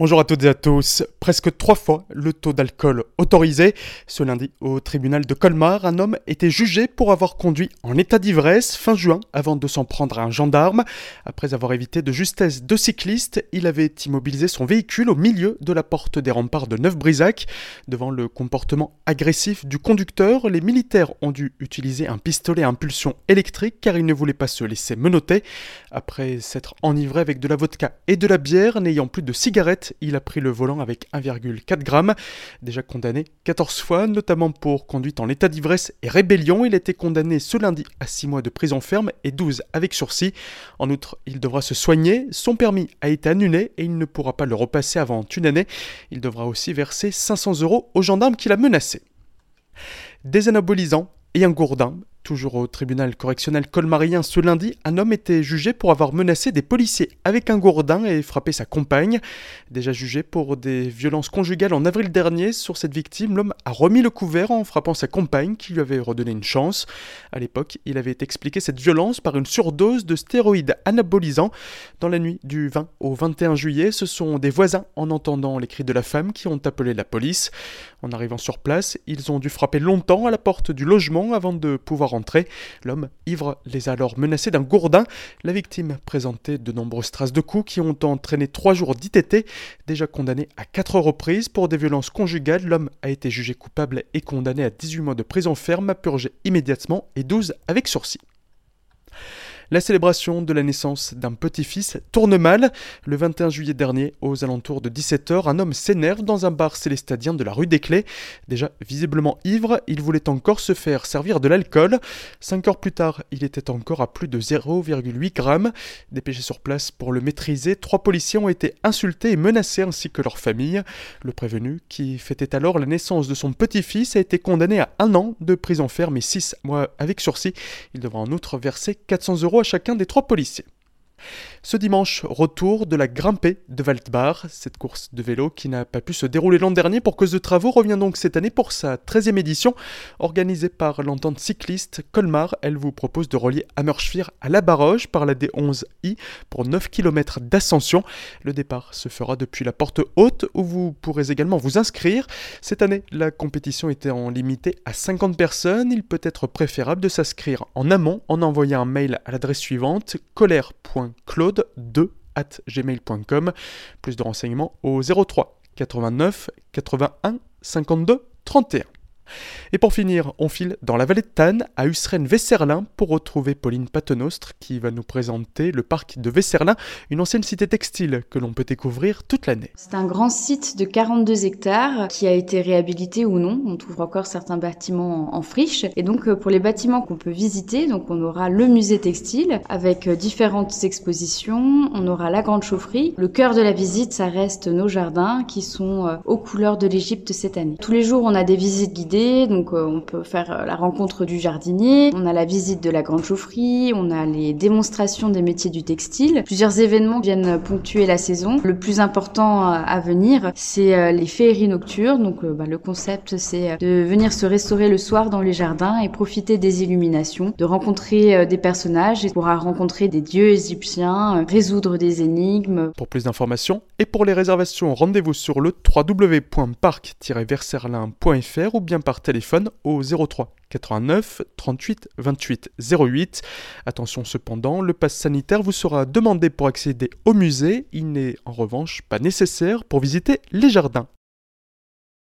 Bonjour à toutes et à tous. Presque trois fois le taux d'alcool autorisé. Ce lundi, au tribunal de Colmar, un homme était jugé pour avoir conduit en état d'ivresse fin juin avant de s'en prendre à un gendarme. Après avoir évité de justesse deux cyclistes, il avait immobilisé son véhicule au milieu de la porte des remparts de Neuf-Brisac. Devant le comportement agressif du conducteur, les militaires ont dû utiliser un pistolet à impulsion électrique car ils ne voulaient pas se laisser menotter. Après s'être enivré avec de la vodka et de la bière, n'ayant plus de cigarettes, il a pris le volant avec 1,4 g. Déjà condamné 14 fois, notamment pour conduite en état d'ivresse et rébellion, il a été condamné ce lundi à 6 mois de prison ferme et 12 avec sursis. En outre, il devra se soigner, son permis a été annulé et il ne pourra pas le repasser avant une année. Il devra aussi verser 500 euros aux gendarmes qu'il a menacés. Des anabolisants et un gourdin, Toujours au tribunal correctionnel colmarien ce lundi, un homme était jugé pour avoir menacé des policiers avec un gourdin et frappé sa compagne. Déjà jugé pour des violences conjugales en avril dernier sur cette victime, l'homme a remis le couvert en frappant sa compagne qui lui avait redonné une chance. À l'époque, il avait expliqué cette violence par une surdose de stéroïdes anabolisants. Dans la nuit du 20 au 21 juillet, ce sont des voisins, en entendant les cris de la femme, qui ont appelé la police. En arrivant sur place, ils ont dû frapper longtemps à la porte du logement avant de pouvoir L'homme ivre les a alors menacés d'un gourdin. La victime présentait de nombreuses traces de coups qui ont entraîné trois jours d'ITT. Déjà condamné à quatre reprises pour des violences conjugales, l'homme a été jugé coupable et condamné à 18 mois de prison ferme, purgé immédiatement et 12 avec sursis. La célébration de la naissance d'un petit-fils tourne mal. Le 21 juillet dernier, aux alentours de 17h, un homme s'énerve dans un bar célestadien de la rue des Clés. Déjà visiblement ivre, il voulait encore se faire servir de l'alcool. Cinq heures plus tard, il était encore à plus de 0,8 grammes. Dépêchés sur place pour le maîtriser, trois policiers ont été insultés et menacés ainsi que leur famille. Le prévenu, qui fêtait alors la naissance de son petit-fils, a été condamné à un an de prison ferme et six mois avec sursis. Il devra en outre verser 400 euros à chacun des trois policiers. Ce dimanche, retour de la grimpée de Waldbar. Cette course de vélo qui n'a pas pu se dérouler l'an dernier pour cause de travaux revient donc cette année pour sa 13e édition. Organisée par l'entente cycliste Colmar, elle vous propose de relier Hammerschwir à La Baroche par la D11I pour 9 km d'ascension. Le départ se fera depuis la porte haute où vous pourrez également vous inscrire. Cette année, la compétition était en limité à 50 personnes. Il peut être préférable de s'inscrire en amont en envoyant un mail à l'adresse suivante colère.com claude2 at gmail.com. Plus de renseignements au 03 89 81 52 31. Et pour finir, on file dans la vallée de Tannes, à Usren-Vesserlin, pour retrouver Pauline Patenostre, qui va nous présenter le parc de Vesserlin, une ancienne cité textile que l'on peut découvrir toute l'année. C'est un grand site de 42 hectares qui a été réhabilité ou non. On trouve encore certains bâtiments en friche. Et donc, euh, pour les bâtiments qu'on peut visiter, on aura le musée textile avec euh, différentes expositions. On aura la grande chaufferie. Le cœur de la visite, ça reste nos jardins qui sont euh, aux couleurs de l'Égypte cette année. Tous les jours, on a des visites guidées donc euh, on peut faire euh, la rencontre du jardinier, on a la visite de la grande chaufferie, on a les démonstrations des métiers du textile. Plusieurs événements viennent ponctuer la saison. Le plus important euh, à venir, c'est les féeries nocturnes. Donc bah, le concept, c'est de venir se restaurer le soir dans les jardins et profiter des illuminations, de rencontrer des personnages et pourra rencontrer des dieux égyptiens, résoudre des énigmes. Pour plus d'informations et pour les réservations, rendez-vous sur le www.parc-verserlin.fr ou bien par téléphone au 03 89 38 28 08. Attention cependant, le pass sanitaire vous sera demandé pour accéder au musée. Il n'est en revanche pas nécessaire pour visiter les jardins.